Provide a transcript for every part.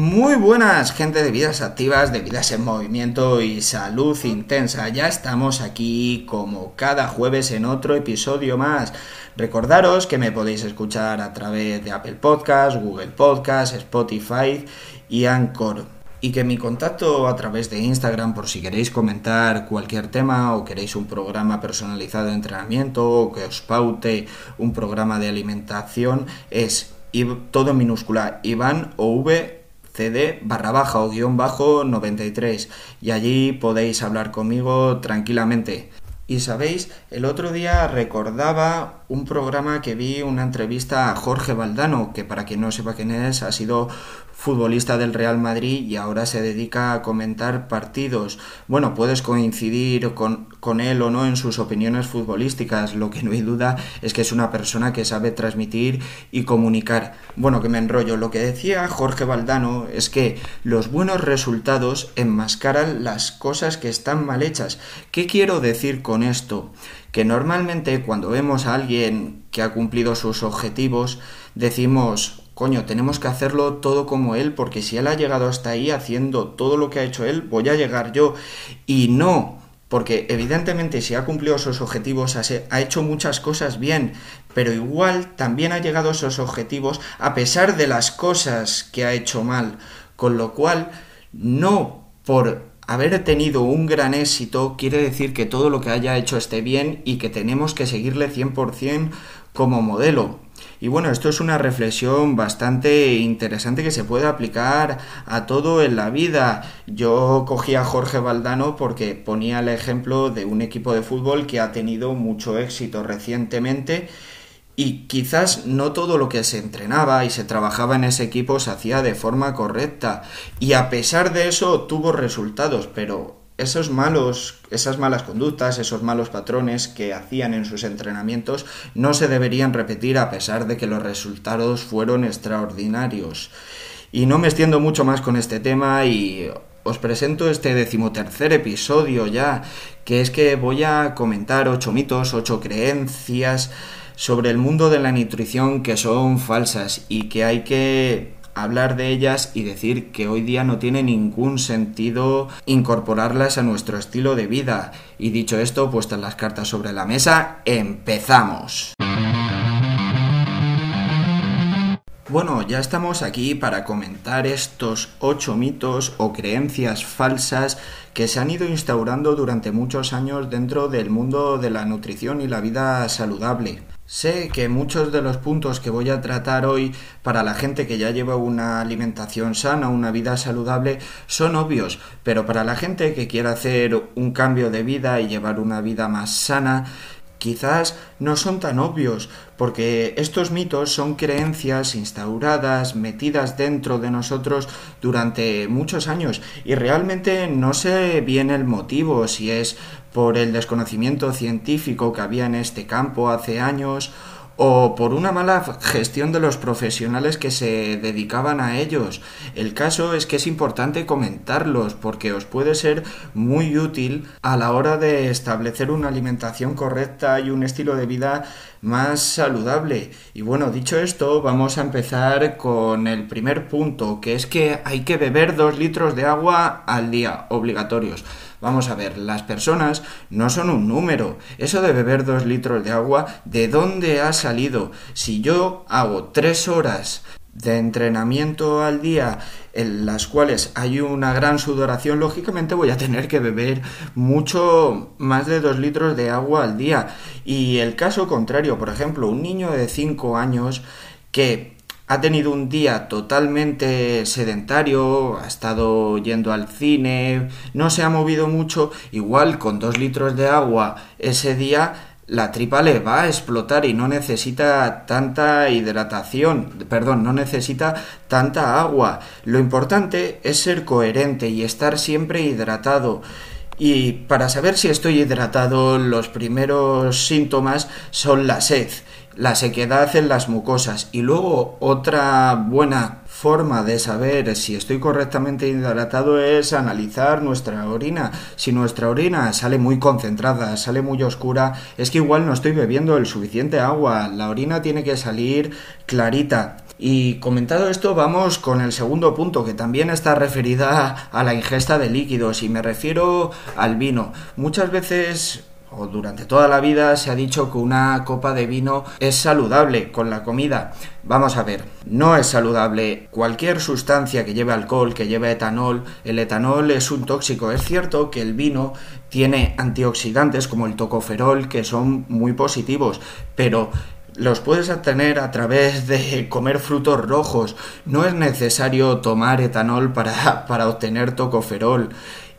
Muy buenas, gente de vidas activas, de vidas en movimiento y salud intensa. Ya estamos aquí como cada jueves en otro episodio más. Recordaros que me podéis escuchar a través de Apple Podcasts, Google Podcasts, Spotify y Anchor. Y que mi contacto a través de Instagram por si queréis comentar cualquier tema o queréis un programa personalizado de entrenamiento o que os paute un programa de alimentación es todo en minúscula Iván o V cd barra baja o guion bajo 93 y allí podéis hablar conmigo tranquilamente. Y sabéis, el otro día recordaba un programa que vi, una entrevista a Jorge Valdano, que para quien no sepa quién es, ha sido futbolista del Real Madrid y ahora se dedica a comentar partidos. Bueno, puedes coincidir con, con, él o no en sus opiniones futbolísticas, lo que no hay duda es que es una persona que sabe transmitir y comunicar. Bueno, que me enrollo. Lo que decía Jorge Valdano es que los buenos resultados enmascaran las cosas que están mal hechas. ¿Qué quiero decir con esto? Que normalmente cuando vemos a alguien que ha cumplido sus objetivos, decimos, coño, tenemos que hacerlo todo como él, porque si él ha llegado hasta ahí haciendo todo lo que ha hecho él, voy a llegar yo. Y no, porque evidentemente si ha cumplido sus objetivos, ha hecho muchas cosas bien, pero igual también ha llegado a esos objetivos a pesar de las cosas que ha hecho mal. Con lo cual, no por haber tenido un gran éxito quiere decir que todo lo que haya hecho esté bien y que tenemos que seguirle 100% como modelo. Y bueno, esto es una reflexión bastante interesante que se puede aplicar a todo en la vida. Yo cogí a Jorge Valdano porque ponía el ejemplo de un equipo de fútbol que ha tenido mucho éxito recientemente y quizás no todo lo que se entrenaba y se trabajaba en ese equipo se hacía de forma correcta y a pesar de eso tuvo resultados, pero esos malos, esas malas conductas, esos malos patrones que hacían en sus entrenamientos no se deberían repetir a pesar de que los resultados fueron extraordinarios. Y no me extiendo mucho más con este tema y os presento este decimotercer episodio ya, que es que voy a comentar ocho mitos, ocho creencias sobre el mundo de la nutrición que son falsas y que hay que hablar de ellas y decir que hoy día no tiene ningún sentido incorporarlas a nuestro estilo de vida. Y dicho esto, puestas las cartas sobre la mesa, empezamos. Bueno, ya estamos aquí para comentar estos ocho mitos o creencias falsas que se han ido instaurando durante muchos años dentro del mundo de la nutrición y la vida saludable. Sé que muchos de los puntos que voy a tratar hoy para la gente que ya lleva una alimentación sana, una vida saludable, son obvios, pero para la gente que quiera hacer un cambio de vida y llevar una vida más sana, quizás no son tan obvios, porque estos mitos son creencias instauradas, metidas dentro de nosotros durante muchos años y realmente no sé bien el motivo, si es por el desconocimiento científico que había en este campo hace años o por una mala gestión de los profesionales que se dedicaban a ellos. El caso es que es importante comentarlos porque os puede ser muy útil a la hora de establecer una alimentación correcta y un estilo de vida más saludable. Y bueno, dicho esto, vamos a empezar con el primer punto, que es que hay que beber dos litros de agua al día, obligatorios. Vamos a ver, las personas no son un número. Eso de beber dos litros de agua, ¿de dónde ha salido? Si yo hago tres horas de entrenamiento al día en las cuales hay una gran sudoración, lógicamente voy a tener que beber mucho más de dos litros de agua al día. Y el caso contrario, por ejemplo, un niño de 5 años que ha tenido un día totalmente sedentario, ha estado yendo al cine, no se ha movido mucho, igual con dos litros de agua ese día la tripa le va a explotar y no necesita tanta hidratación, perdón, no necesita tanta agua. Lo importante es ser coherente y estar siempre hidratado. Y para saber si estoy hidratado, los primeros síntomas son la sed la sequedad en las mucosas y luego otra buena forma de saber si estoy correctamente hidratado es analizar nuestra orina. Si nuestra orina sale muy concentrada, sale muy oscura, es que igual no estoy bebiendo el suficiente agua. La orina tiene que salir clarita. Y comentado esto, vamos con el segundo punto, que también está referida a la ingesta de líquidos, y me refiero al vino. Muchas veces o durante toda la vida se ha dicho que una copa de vino es saludable con la comida. Vamos a ver, no es saludable cualquier sustancia que lleve alcohol, que lleve etanol. El etanol es un tóxico. Es cierto que el vino tiene antioxidantes como el tocoferol que son muy positivos, pero los puedes obtener a través de comer frutos rojos. No es necesario tomar etanol para, para obtener tocoferol.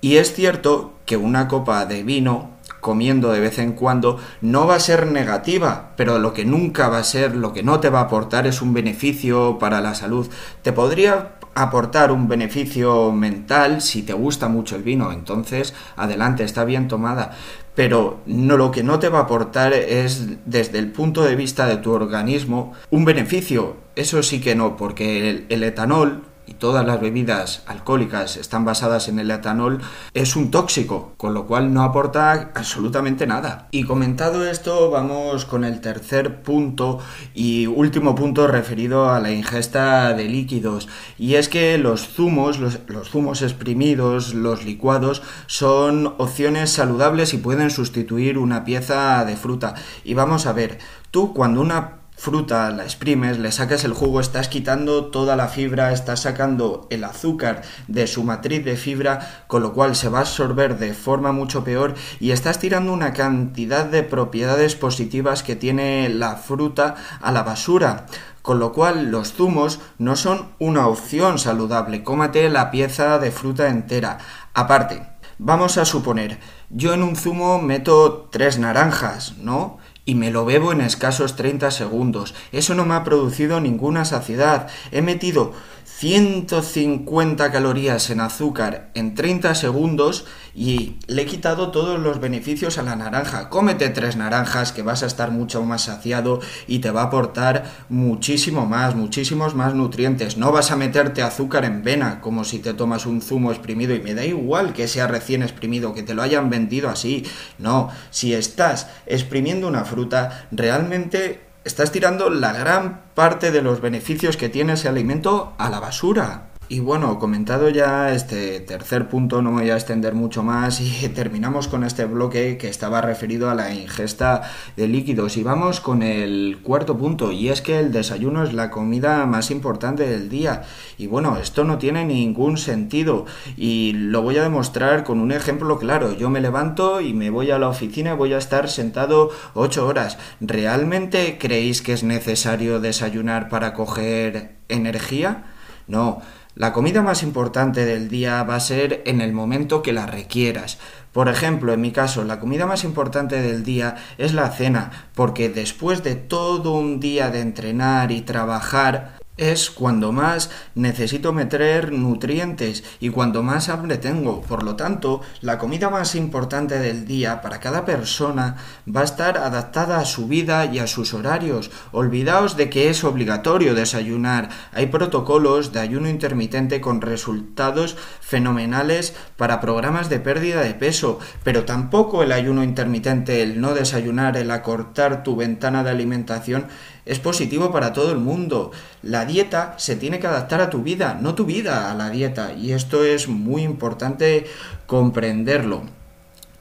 Y es cierto que una copa de vino comiendo de vez en cuando no va a ser negativa, pero lo que nunca va a ser, lo que no te va a aportar es un beneficio para la salud. Te podría aportar un beneficio mental si te gusta mucho el vino, entonces adelante, está bien tomada. Pero no, lo que no te va a aportar es, desde el punto de vista de tu organismo, un beneficio. Eso sí que no, porque el, el etanol y todas las bebidas alcohólicas están basadas en el etanol, es un tóxico, con lo cual no aporta absolutamente nada. Y comentado esto, vamos con el tercer punto y último punto referido a la ingesta de líquidos. Y es que los zumos, los, los zumos exprimidos, los licuados, son opciones saludables y pueden sustituir una pieza de fruta. Y vamos a ver, tú cuando una fruta, la exprimes, le sacas el jugo, estás quitando toda la fibra, estás sacando el azúcar de su matriz de fibra, con lo cual se va a absorber de forma mucho peor y estás tirando una cantidad de propiedades positivas que tiene la fruta a la basura. Con lo cual los zumos no son una opción saludable. Cómate la pieza de fruta entera. Aparte, vamos a suponer, yo en un zumo meto tres naranjas, ¿no? Y me lo bebo en escasos 30 segundos. Eso no me ha producido ninguna saciedad. He metido 150 calorías en azúcar en 30 segundos y le he quitado todos los beneficios a la naranja. Cómete tres naranjas que vas a estar mucho más saciado y te va a aportar muchísimo más, muchísimos más nutrientes. No vas a meterte azúcar en vena como si te tomas un zumo exprimido y me da igual que sea recién exprimido, que te lo hayan vendido así. No, si estás exprimiendo una fruta, realmente estás tirando la gran parte de los beneficios que tiene ese alimento a la basura. Y bueno, comentado ya este tercer punto, no me voy a extender mucho más y terminamos con este bloque que estaba referido a la ingesta de líquidos. Y vamos con el cuarto punto, y es que el desayuno es la comida más importante del día. Y bueno, esto no tiene ningún sentido y lo voy a demostrar con un ejemplo claro. Yo me levanto y me voy a la oficina y voy a estar sentado ocho horas. ¿Realmente creéis que es necesario desayunar para coger energía? No. La comida más importante del día va a ser en el momento que la requieras. Por ejemplo, en mi caso, la comida más importante del día es la cena, porque después de todo un día de entrenar y trabajar, es cuando más necesito meter nutrientes y cuando más hambre tengo. Por lo tanto, la comida más importante del día para cada persona va a estar adaptada a su vida y a sus horarios. Olvidaos de que es obligatorio desayunar. Hay protocolos de ayuno intermitente con resultados fenomenales para programas de pérdida de peso, pero tampoco el ayuno intermitente, el no desayunar, el acortar tu ventana de alimentación es positivo para todo el mundo. La dieta se tiene que adaptar a tu vida, no tu vida a la dieta. Y esto es muy importante comprenderlo.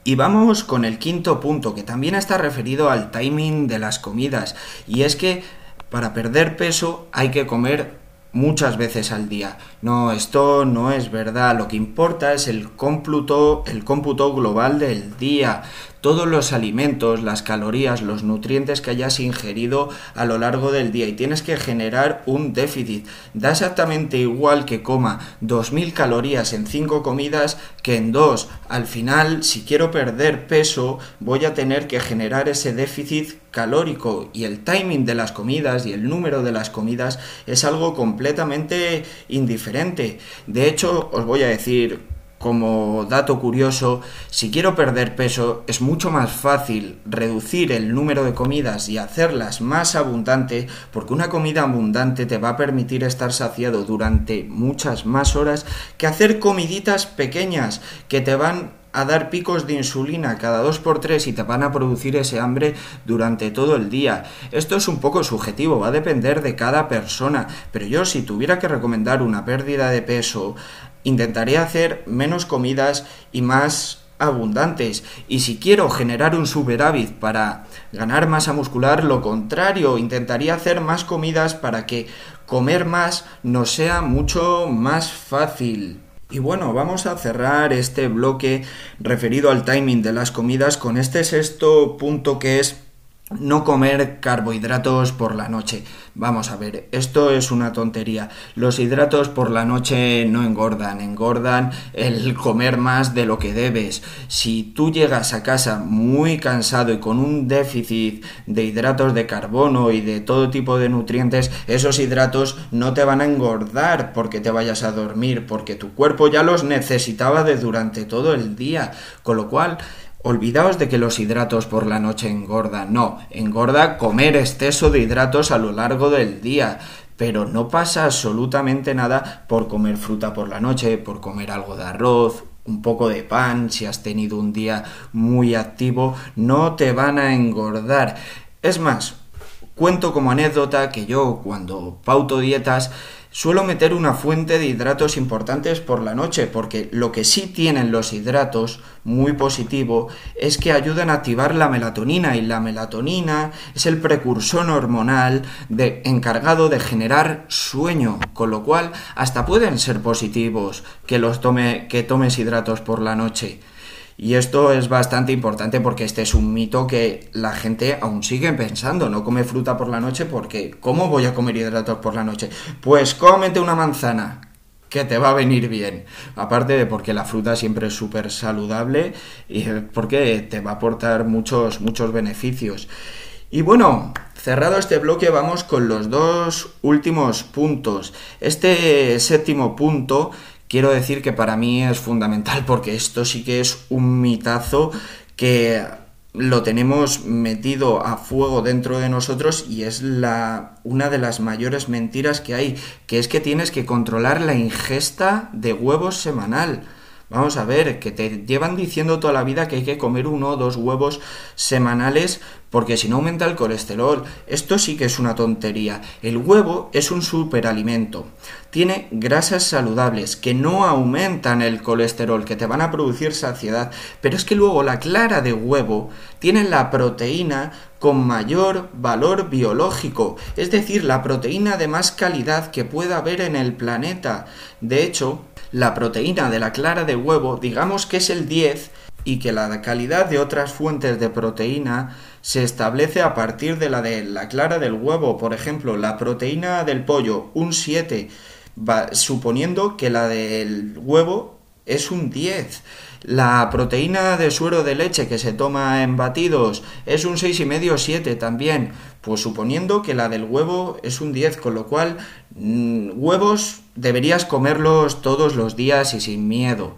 Y vamos con el quinto punto, que también está referido al timing de las comidas. Y es que para perder peso hay que comer muchas veces al día. No, esto no es verdad. Lo que importa es el cómputo, el cómputo global del día todos los alimentos, las calorías, los nutrientes que hayas ingerido a lo largo del día y tienes que generar un déficit. Da exactamente igual que coma 2.000 calorías en 5 comidas que en 2. Al final, si quiero perder peso, voy a tener que generar ese déficit calórico y el timing de las comidas y el número de las comidas es algo completamente indiferente. De hecho, os voy a decir como dato curioso, si quiero perder peso es mucho más fácil reducir el número de comidas y hacerlas más abundantes porque una comida abundante te va a permitir estar saciado durante muchas más horas que hacer comiditas pequeñas que te van a dar picos de insulina cada dos por tres y te van a producir ese hambre durante todo el día. Esto es un poco subjetivo, va a depender de cada persona, pero yo si tuviera que recomendar una pérdida de peso, intentaría hacer menos comidas y más abundantes y si quiero generar un superávit para ganar masa muscular, lo contrario, intentaría hacer más comidas para que comer más nos sea mucho más fácil. Y bueno, vamos a cerrar este bloque referido al timing de las comidas con este sexto punto que es no comer carbohidratos por la noche. Vamos a ver, esto es una tontería. Los hidratos por la noche no engordan, engordan el comer más de lo que debes. Si tú llegas a casa muy cansado y con un déficit de hidratos de carbono y de todo tipo de nutrientes, esos hidratos no te van a engordar porque te vayas a dormir, porque tu cuerpo ya los necesitaba de durante todo el día. Con lo cual, Olvidaos de que los hidratos por la noche engordan. No, engorda comer exceso de hidratos a lo largo del día. Pero no pasa absolutamente nada por comer fruta por la noche, por comer algo de arroz, un poco de pan, si has tenido un día muy activo, no te van a engordar. Es más, cuento como anécdota que yo cuando pauto dietas Suelo meter una fuente de hidratos importantes por la noche, porque lo que sí tienen los hidratos, muy positivo, es que ayudan a activar la melatonina, y la melatonina es el precursor hormonal de, encargado de generar sueño, con lo cual hasta pueden ser positivos que, los tome, que tomes hidratos por la noche. Y esto es bastante importante porque este es un mito que la gente aún sigue pensando. No come fruta por la noche porque ¿cómo voy a comer hidratos por la noche? Pues cómete una manzana que te va a venir bien. Aparte de porque la fruta siempre es súper saludable y porque te va a aportar muchos, muchos beneficios. Y bueno, cerrado este bloque vamos con los dos últimos puntos. Este séptimo punto quiero decir que para mí es fundamental porque esto sí que es un mitazo que lo tenemos metido a fuego dentro de nosotros y es la una de las mayores mentiras que hay, que es que tienes que controlar la ingesta de huevos semanal. Vamos a ver, que te llevan diciendo toda la vida que hay que comer uno o dos huevos semanales porque si no aumenta el colesterol. Esto sí que es una tontería. El huevo es un superalimento. Tiene grasas saludables que no aumentan el colesterol, que te van a producir saciedad. Pero es que luego la clara de huevo tiene la proteína con mayor valor biológico, es decir, la proteína de más calidad que pueda haber en el planeta. De hecho, la proteína de la clara de huevo, digamos que es el 10 y que la calidad de otras fuentes de proteína se establece a partir de la de la clara del huevo. Por ejemplo, la proteína del pollo, un 7, suponiendo que la del huevo es un 10. La proteína de suero de leche que se toma en batidos es un 6,5 7 también, pues suponiendo que la del huevo es un 10, con lo cual mm, huevos deberías comerlos todos los días y sin miedo.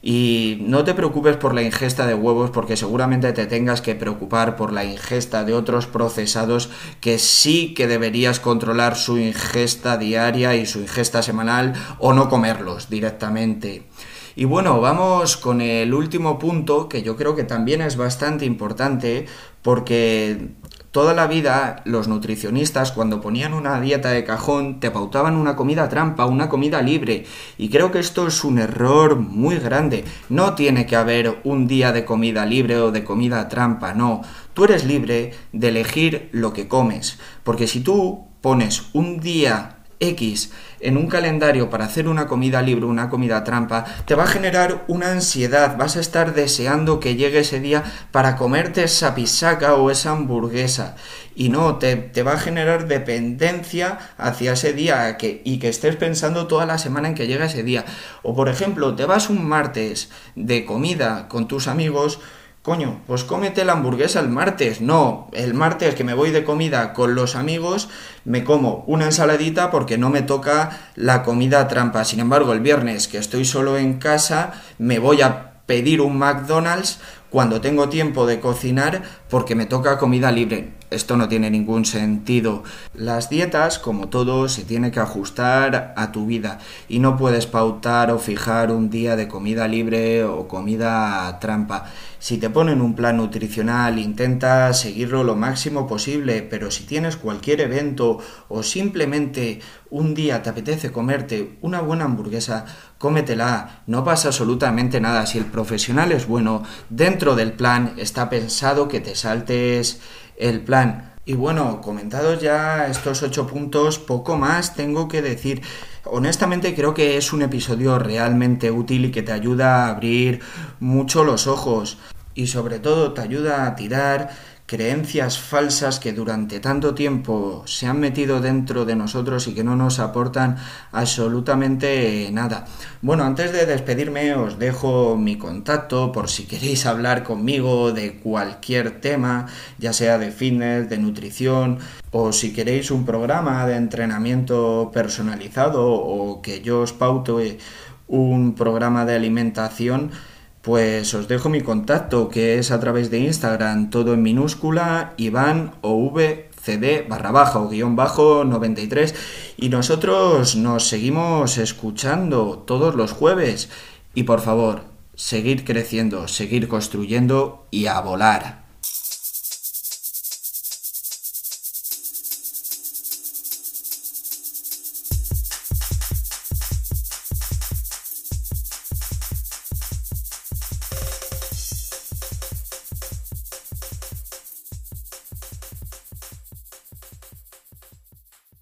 Y no te preocupes por la ingesta de huevos porque seguramente te tengas que preocupar por la ingesta de otros procesados que sí que deberías controlar su ingesta diaria y su ingesta semanal o no comerlos directamente. Y bueno, vamos con el último punto que yo creo que también es bastante importante porque Toda la vida los nutricionistas cuando ponían una dieta de cajón te pautaban una comida trampa, una comida libre. Y creo que esto es un error muy grande. No tiene que haber un día de comida libre o de comida trampa, no. Tú eres libre de elegir lo que comes. Porque si tú pones un día X en un calendario para hacer una comida libre, una comida trampa, te va a generar una ansiedad, vas a estar deseando que llegue ese día para comerte esa pisaca o esa hamburguesa. Y no, te, te va a generar dependencia hacia ese día que, y que estés pensando toda la semana en que llega ese día. O por ejemplo, te vas un martes de comida con tus amigos, Coño, pues cómete la hamburguesa el martes. No, el martes que me voy de comida con los amigos, me como una ensaladita porque no me toca la comida trampa. Sin embargo, el viernes que estoy solo en casa, me voy a pedir un McDonald's cuando tengo tiempo de cocinar porque me toca comida libre. Esto no tiene ningún sentido. Las dietas, como todo, se tiene que ajustar a tu vida y no puedes pautar o fijar un día de comida libre o comida trampa. Si te ponen un plan nutricional, intenta seguirlo lo máximo posible, pero si tienes cualquier evento o simplemente un día te apetece comerte una buena hamburguesa, cómetela, no pasa absolutamente nada. Si el profesional es bueno, dentro del plan está pensado que te saltes el plan. Y bueno, comentados ya estos ocho puntos, poco más tengo que decir. Honestamente creo que es un episodio realmente útil y que te ayuda a abrir mucho los ojos y sobre todo te ayuda a tirar creencias falsas que durante tanto tiempo se han metido dentro de nosotros y que no nos aportan absolutamente nada. Bueno, antes de despedirme os dejo mi contacto por si queréis hablar conmigo de cualquier tema, ya sea de fitness, de nutrición o si queréis un programa de entrenamiento personalizado o que yo os pauto un programa de alimentación pues os dejo mi contacto que es a través de Instagram, todo en minúscula, Iván CD barra baja o guion bajo 93 y nosotros nos seguimos escuchando todos los jueves y por favor, seguir creciendo, seguir construyendo y a volar.